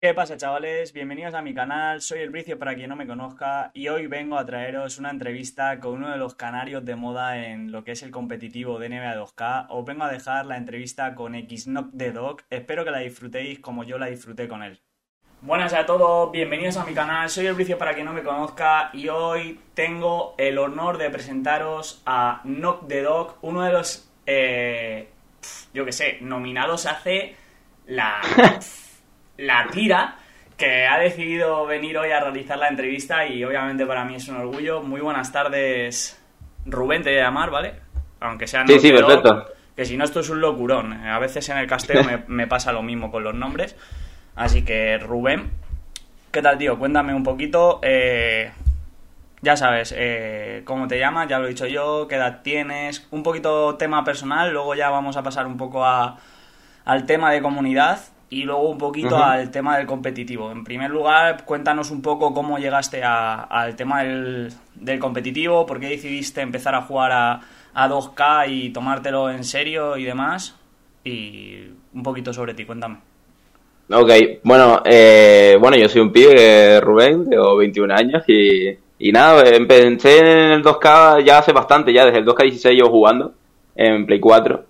¿Qué pasa chavales? Bienvenidos a mi canal, soy el Bricio para quien no me conozca y hoy vengo a traeros una entrevista con uno de los canarios de moda en lo que es el competitivo de NBA 2K. Os vengo a dejar la entrevista con Xnock de Dog, espero que la disfrutéis como yo la disfruté con él. Buenas a todos, bienvenidos a mi canal, soy el Bricio para quien no me conozca y hoy tengo el honor de presentaros a Knock the Dog, uno de los, eh, yo que sé, nominados hace la... la tira, que ha decidido venir hoy a realizar la entrevista y obviamente para mí es un orgullo. Muy buenas tardes, Rubén, te voy a llamar, ¿vale? Aunque sea Sí, sí, perfecto. Que si no, esto es un locurón. A veces en el casteo me, pasa lo mismo con los nombres. Así que, Rubén, ¿qué tal, tío? Cuéntame un poquito. Eh, ya sabes, eh, cómo te llamas, ya lo he dicho yo, qué edad tienes, un poquito tema personal, luego ya vamos a pasar un poco a, al tema de comunidad y luego un poquito al tema del competitivo. En primer lugar, cuéntanos un poco cómo llegaste al tema del, competitivo, por qué decidiste empezar a jugar a, 2K y tomártelo en serio y demás. Y un poquito sobre ti, cuéntame. Ok, bueno, eh, bueno, yo soy un pibe, Rubén, tengo 21 años y, y nada, empecé en el 2K ya hace bastante, ya desde el 2K16 llevo jugando en Play 4.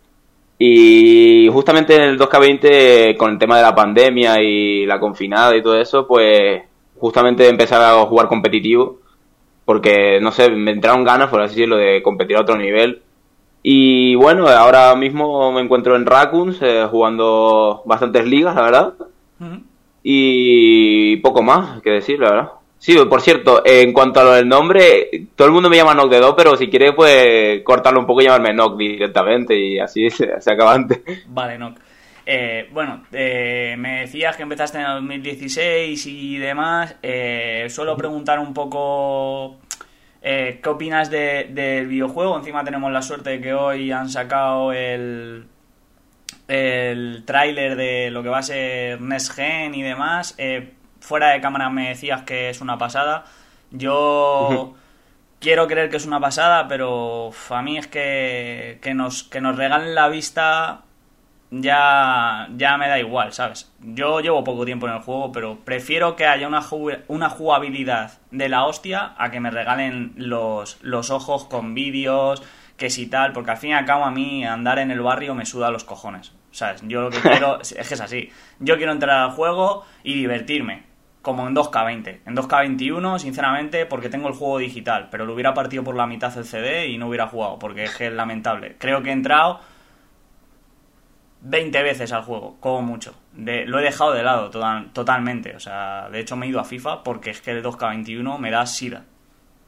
Y justamente en el 2K20, con el tema de la pandemia y la confinada y todo eso, pues justamente empecé a jugar competitivo, porque, no sé, me entraron ganas, por así decirlo, de competir a otro nivel. Y bueno, ahora mismo me encuentro en Raccoons, eh, jugando bastantes ligas, la verdad. Y poco más que decir, la verdad. Sí, por cierto, en cuanto a lo del nombre, todo el mundo me llama Nock de Do, pero si quiere, pues cortarlo un poco y llamarme Nock directamente y así se, acaba antes. Vale, Nock. Eh, bueno, eh, me decías que empezaste en el 2016 y demás. Eh, suelo preguntar un poco qué opinas del videojuego. Encima tenemos la suerte de que hoy han sacado el, el tráiler de lo que va a ser Next Gen y demás fuera de cámara me decías que es una pasada. Yo quiero creer que es una pasada, pero a mí es que, que, nos, que nos regalen la vista ya, ya me da igual, ¿sabes? Yo llevo poco tiempo en el juego, pero prefiero que haya una, una jugabilidad de la hostia a que me regalen los, los ojos con vídeos, que si tal, porque al fin y al cabo a mí andar en el barrio me suda los cojones. ¿Sabes? Yo lo que quiero es que es así. Yo quiero entrar al juego y divertirme como en 2K20. En 2K21, sinceramente, porque tengo el juego digital, pero lo hubiera partido por la mitad el CD y no hubiera jugado, porque es que es lamentable. Creo que he entrado 20 veces al juego, como mucho. lo he dejado de lado totalmente. O sea, de hecho me he ido a FIFA porque es que el 2K21 me da sida.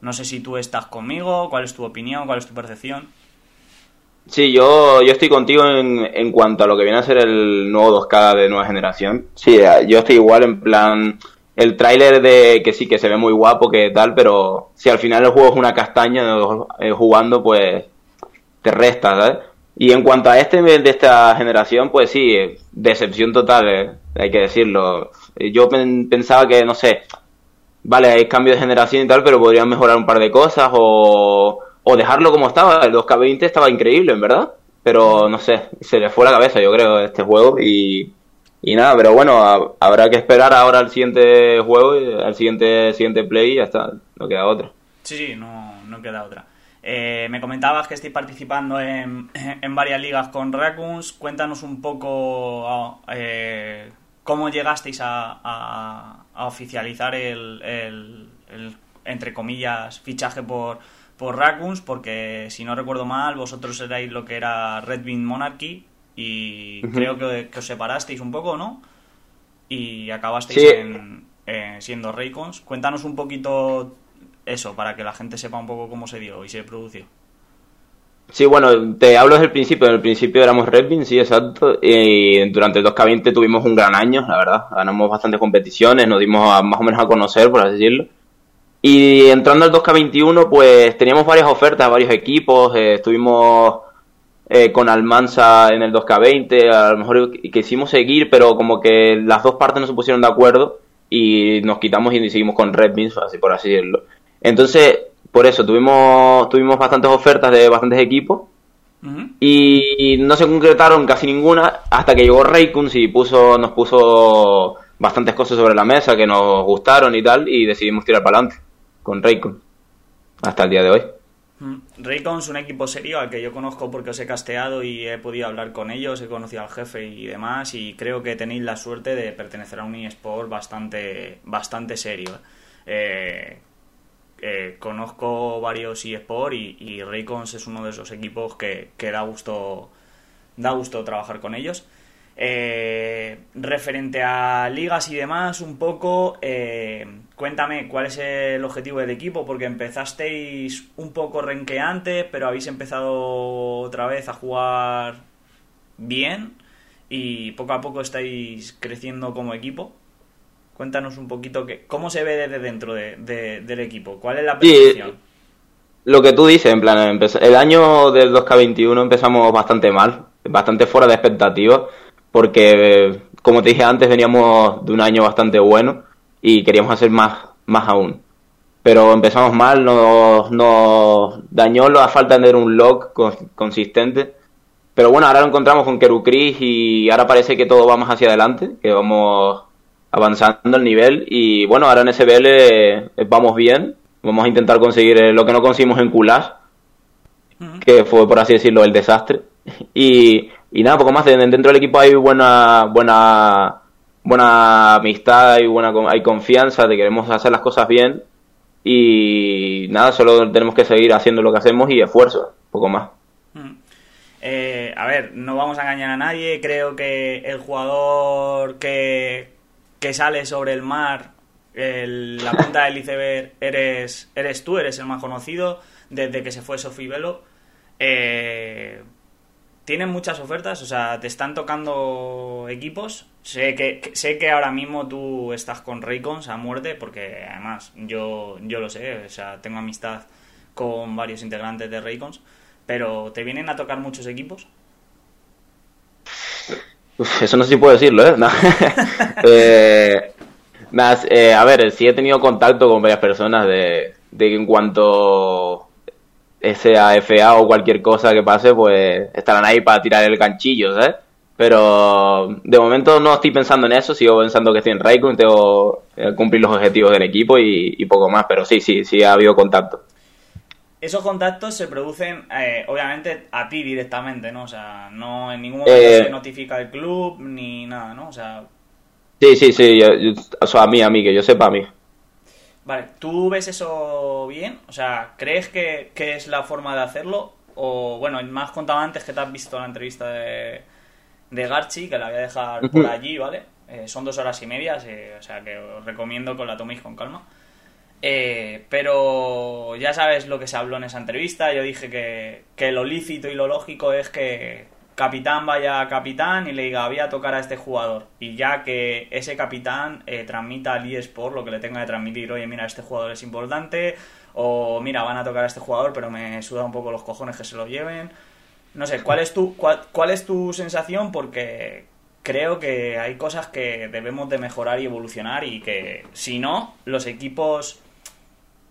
No sé si tú estás conmigo, cuál es tu opinión, cuál es tu percepción. Sí, yo, yo estoy contigo en, en cuanto a lo que viene a ser el nuevo 2K de nueva generación. Sí, yo estoy igual en plan el tráiler de que sí, que se ve muy guapo, que tal, pero si al final el juego es una castaña eh, jugando, pues te resta, ¿sabes? Y en cuanto a este de esta generación, pues sí, decepción total, eh, hay que decirlo. Yo pensaba que, no sé, vale, hay cambio de generación y tal, pero podrían mejorar un par de cosas o, o dejarlo como estaba. El 2K20 estaba increíble, en verdad, pero no sé, se le fue la cabeza, yo creo, este juego y y nada, pero bueno, habrá que esperar ahora al siguiente juego, al siguiente, siguiente play y ya está, no queda otra. Sí, sí, no, no queda otra. Eh, me comentabas que estoy participando en, en varias ligas con Raccoons. Cuéntanos un poco ah, eh, cómo llegasteis a, a, oficializar el, el, entre comillas, fichaje por, por Raccoons, porque si no recuerdo mal, vosotros erais lo que era Red Wing Monarchy y creo que, os separasteis un poco, ¿no? Y acabasteis en, eh, siendo Raycons. Cuéntanos un poquito eso, para que la gente sepa un poco cómo se dio y se produjo. Sí, bueno, te hablo desde el principio. En el principio éramos Redbin, sí, exacto. Y durante el 2K20 tuvimos un gran año, la verdad. Ganamos bastantes competiciones, nos dimos más o menos a conocer, por así decirlo. Y entrando al 2K21, pues teníamos varias ofertas, varios equipos. Eh, estuvimos eh, con Almanza en el 2K20, a lo mejor quisimos seguir, pero como que las dos partes no se pusieron de acuerdo y nos quitamos y seguimos con Red Beans, así por así decirlo. Entonces, por eso, tuvimos, tuvimos bastantes ofertas de bastantes equipos y no se concretaron casi ninguna hasta que llegó Raykuns y puso, nos puso bastantes cosas sobre la mesa que nos gustaron y tal, y decidimos tirar para adelante con Raycon hasta el día de hoy. Mm. Raycon es un equipo serio al que yo conozco porque os he casteado y he podido hablar con ellos, he conocido al jefe y demás y creo que tenéis la suerte de pertenecer a un eSport bastante, bastante serio. Eh, eh, conozco varios eSport y, y Raycons es uno de esos equipos que, que da gusto da gusto trabajar con ellos. Eh, referente a ligas y demás, un poco, eh, cuéntame cuál es el objetivo del equipo, porque empezasteis un poco renqueante, pero habéis empezado otra vez a jugar bien y poco a poco estáis creciendo como equipo. Cuéntanos un poquito que, cómo se ve desde dentro de, del equipo, cuál es la percepción. lo que tú dices, en plan, el año del 2K21 empezamos bastante mal, bastante fuera de expectativas porque, como te dije antes, veníamos de un año bastante bueno y queríamos hacer más, más aún. Pero empezamos mal, nos, nos dañó la falta de tener un lock consistente. Pero bueno, ahora lo encontramos con Kerucris y ahora parece que todo va más hacia adelante, que vamos avanzando el nivel y bueno, ahora en SBL eh, vamos bien, vamos a intentar conseguir eh, lo que no conseguimos en Kulash, que fue por así decirlo el desastre. Y y nada, poco más. Dentro del equipo hay buena, buena, buena amistad, hay, buena, hay confianza que queremos hacer las cosas bien. Y nada, solo tenemos que seguir haciendo lo que hacemos y esfuerzo, poco más. Mm. Eh, a ver, no vamos a engañar a nadie. Creo que el jugador que, que sale sobre el mar, la punta del iceberg, eres, eres tú, eres el más conocido desde que se fue Sofi Velo. Eh, tienen muchas ofertas, o sea, te están tocando equipos. Sé que, sé que ahora mismo tú estás con Raycons a muerte, porque además yo, yo lo sé, o sea, tengo amistad con varios integrantes de Raycons, pero ¿te vienen a tocar muchos equipos? eso no sé si puedo decirlo, ¿eh? eh, eh a ver, sí he tenido contacto con varias personas de, de en cuanto sea FA o cualquier cosa que pase, pues estarán ahí para tirar el ganchillo, ¿sabes? Pero de momento no estoy pensando en eso, sigo pensando que estoy en Raikkonen, tengo que cumplir los objetivos del equipo y, poco más, pero sí, sí, sí ha habido contacto. Esos contactos se producen, eh, obviamente, a ti directamente, ¿no? O sea, no en ningún momento eh, se notifica el club ni nada, ¿no? O sea... Sí, sí, sí, o sea, a mí, a mí, que yo sepa a mí. Vale, ¿tú ves eso bien? O sea, ¿crees que, es la forma de hacerlo? O, bueno, más contaba antes que te has visto la entrevista de, de Garchi, que la voy a dejar por allí, ¿vale? Eh, son dos horas y media, o sea que os recomiendo que la toméis con calma. Eh, pero ya sabes lo que se habló en esa entrevista. Yo dije que, que lo lícito y lo lógico es que capitán vaya a capitán y le diga voy a tocar a este jugador y ya que ese capitán eh, transmita al eSport lo que le tenga que transmitir. Oye mira este jugador es importante o mira van a tocar a este jugador pero me suda un poco los cojones que se lo lleven no sé cuál es tu cuál, cuál es tu sensación porque creo que hay cosas que debemos de mejorar y evolucionar y que si no los equipos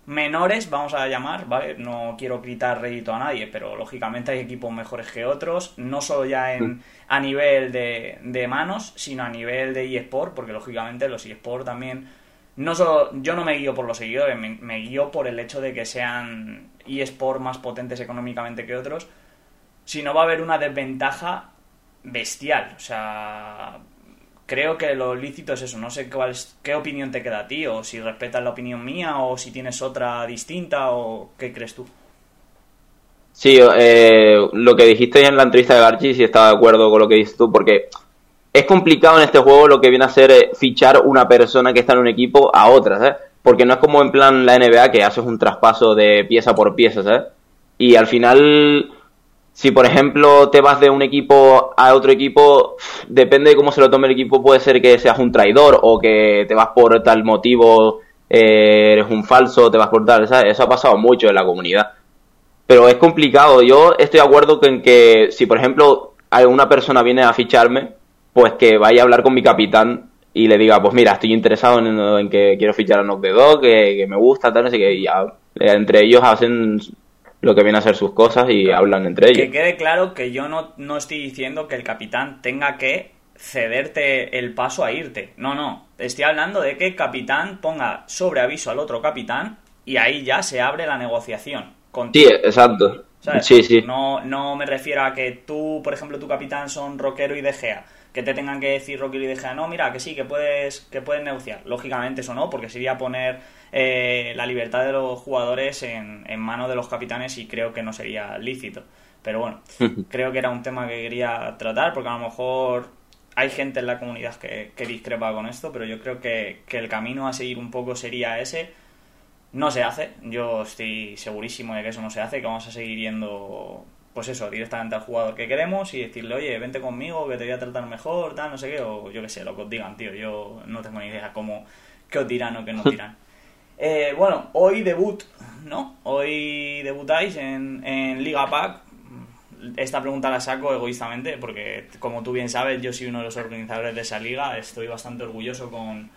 menores, vamos a llamar, ¿vale? No quiero quitar rédito a nadie, pero lógicamente hay equipos mejores que otros, no solo ya en, a nivel de, de manos, sino a nivel de eSport, porque lógicamente los eSport también, no solo, yo no me guío por los seguidores, me, me guío por el hecho de que sean eSport más potentes económicamente que otros, si no va a haber una desventaja bestial, o sea, creo que lo lícito es eso. No sé cuál qué opinión te queda a ti, o si respetas la opinión mía, o si tienes otra distinta, o qué crees tú. Sí, eh, lo que dijiste en la entrevista de Garchi, sí estaba de acuerdo con lo que dices tú, porque es complicado en este juego lo que viene a ser eh, fichar una persona que está en un equipo a otra, ¿sabes? Porque no es como en plan la NBA que haces un traspaso de pieza por pieza, ¿sabes? Y al final si por ejemplo te vas de un equipo a otro equipo, depende de cómo se lo tome el equipo, puede ser que seas un traidor o que te vas por tal motivo, eh, eres un falso, te vas por tal. Eso ha pasado mucho en la comunidad. Pero es complicado, yo estoy de acuerdo con que si por ejemplo alguna persona viene a ficharme, pues que vaya a hablar con mi capitán y le diga, pues mira, estoy interesado en, que quiero fichar a Knock the Dog, que, me gusta, tal, así que ya entre ellos hacen lo que viene a ser sus cosas y hablan entre ellos. Que quede claro que yo no, no estoy diciendo que el capitán tenga que cederte el paso a irte. No, no. Estoy hablando de que el capitán ponga sobre aviso al otro capitán y ahí ya se abre la negociación. Sí, exacto. Sí, sí. No, no me refiero a que tú, por ejemplo, tu capitán son Rockero y De Gea, que te tengan que decir Rockero y De Gea, no, mira, que sí, que puedes, que puedes negociar. Lógicamente eso no, porque sería poner eh, la libertad de los jugadores en, en manos de los capitanes y creo que no sería lícito. Pero bueno, creo que era un tema que quería tratar, porque a lo mejor hay gente en la comunidad que, que discrepa con esto, pero yo creo que, que el camino a seguir un poco sería ese no se hace, yo estoy segurísimo de que eso no se hace, que vamos a seguir yendo, pues eso, directamente al jugador que queremos y decirle, oye, vente conmigo, que te voy a tratar mejor, tal, no sé qué, o yo qué sé, lo que os digan, tío, yo no tengo ni idea cómo, qué os dirán o qué no dirán. eh, bueno, hoy debut, ¿no? Hoy debutáis en, en Liga Pack. Esta pregunta la saco egoístamente porque, como tú bien sabes, yo soy uno de los organizadores de esa liga. Estoy bastante orgulloso con,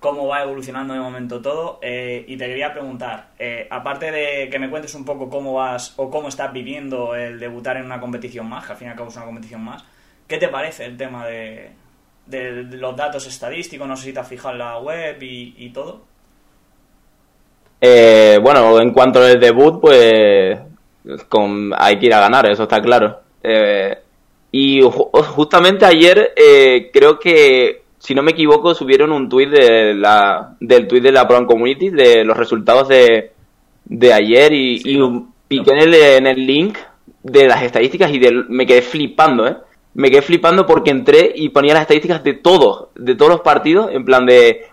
cómo va evolucionando de momento todo. Eh, y te quería preguntar, eh, aparte de que me cuentes un poco cómo vas o cómo estás viviendo el debutar en una competición más, que al fin y al cabo es una competición más, ¿qué te parece el tema de, de, los datos estadísticos? No sé si te has fijado en la web y, todo. Eh, bueno, en cuanto al debut, pues con, hay que ir a ganar, eso está claro. y justamente ayer creo que si no me equivoco, subieron un tuit de la, del tuit de la Pro Community de los resultados de, de ayer y, piqué en el, en el link de las estadísticas y me quedé flipando, ¿eh? Me quedé flipando porque entré y ponía las estadísticas de todos, de todos los partidos, en plan de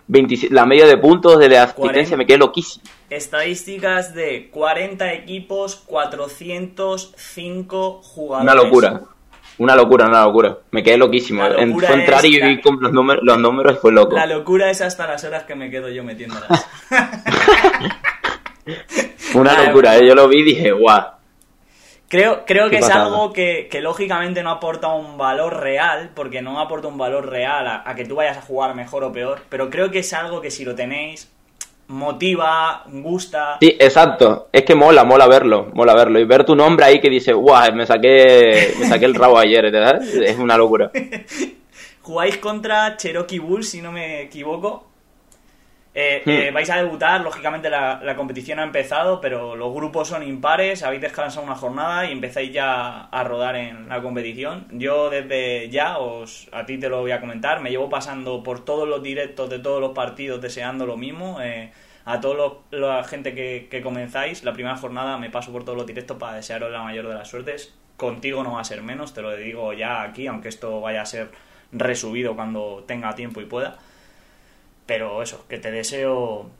la media de puntos, de la asistencia, me quedé loquísimo. Estadísticas de 40 equipos, 405 jugadores. Una locura. Una locura, una locura. Me quedé loquísimo. Fue entrar y vi con los, números, los números fue loco. La locura es hasta las horas que me quedo yo metiéndolas. una locura, ¿eh? yo lo vi y dije, guau. Creo, creo que es algo que, lógicamente no aporta un valor real, porque no aporta un valor real a, que tú vayas a jugar mejor o peor, pero creo que es algo que si lo tenéis, motiva, gusta. Sí, exacto. Es que mola, mola verlo, mola verlo. Y ver tu nombre ahí que dice, guau, me saqué, me saqué el rabo ayer, ¿verdad? Es una locura. Jugáis contra Cherokee Bulls, si no me equivoco. Eh, hmm. eh, vais a debutar, lógicamente la, la, competición ha empezado, pero los grupos son impares, habéis descansado una jornada y empezáis ya a rodar en la competición. Yo desde ya, os, a ti te lo voy a comentar, me llevo pasando por todos los directos de todos los partidos deseando lo mismo. Eh, a toda la gente que, que, comenzáis, la primera jornada me paso por todos los directos para desearos la mayor de las suertes. Contigo no va a ser menos, te lo digo ya aquí, aunque esto vaya a ser resubido cuando tenga tiempo y pueda. Pero eso, que te deseo,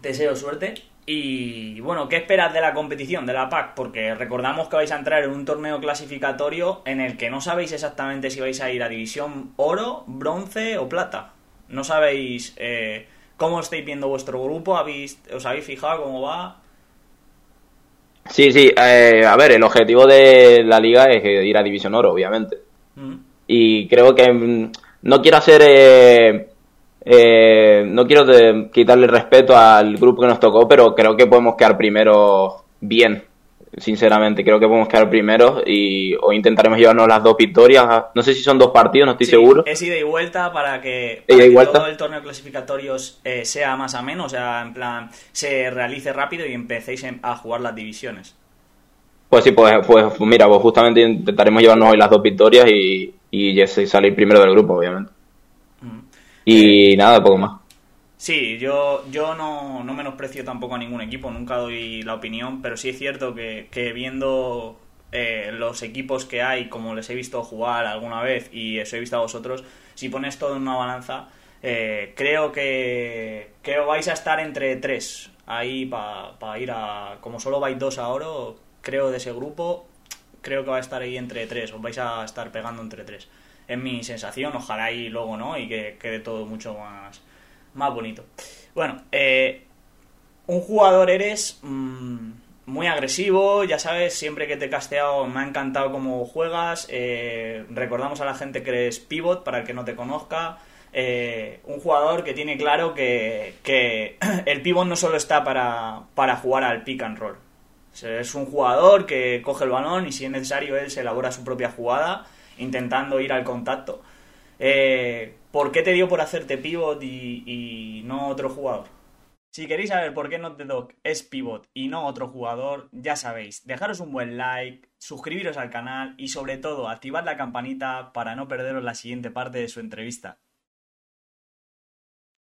te deseo suerte. Y bueno, ¿qué esperas de la competición, de la PAC? Porque recordamos que vais a entrar en un torneo clasificatorio en el que no sabéis exactamente si vais a ir a división oro, bronce o plata. No sabéis eh, cómo estáis viendo vuestro grupo, ¿Habéis, ¿os habéis fijado cómo va? Sí, sí, eh, a ver, el objetivo de la liga es ir a división oro, obviamente. Mm. Y creo que mm, no quiero hacer... Eh, eh, no quiero quitarle respeto al grupo que nos tocó, pero creo que podemos quedar primero bien, sinceramente. Creo que podemos quedar primero y o intentaremos llevarnos las dos victorias. No sé si son dos partidos, no estoy seguro. Es ida y vuelta para que, todo el torneo clasificatorio eh, sea más ameno, o sea, en plan, se realice rápido y empecéis a jugar las divisiones. Pues sí, pues, pues mira, pues justamente intentaremos llevarnos hoy las dos victorias y, y salir primero del grupo, obviamente. Y nada, poco más. Sí, yo, yo no, no, menosprecio tampoco a ningún equipo, nunca doy la opinión, pero sí es cierto que, viendo eh, los equipos que hay, como les he visto jugar alguna vez y os he visto a vosotros, si pones todo en una balanza, eh, creo que, que vais a estar entre tres ahí para ir a... Como solo vais dos a oro, creo de ese grupo, creo que va a estar ahí entre tres, os vais a estar pegando entre tres es mi sensación, ojalá y luego no, y que quede todo mucho más, más bonito. Bueno, eh, un jugador eres mm, muy agresivo, ya sabes, siempre que te he casteado me ha encantado cómo juegas, eh, recordamos a la gente que eres pivot, para el que no te conozca, eh, un jugador que tiene claro que, que el pivot no solo está para, para jugar al pick and roll, es un jugador que coge el balón y si es necesario él se elabora su propia jugada intentando ir al contacto. Eh, ¿Por qué te dio por hacerte pivot y, y no otro jugador? Si queréis saber por qué Not the Dog es pivot y no otro jugador, ya sabéis, dejaros un buen like, suscribiros al canal y sobre todo activad la campanita para no perderos la siguiente parte de su entrevista.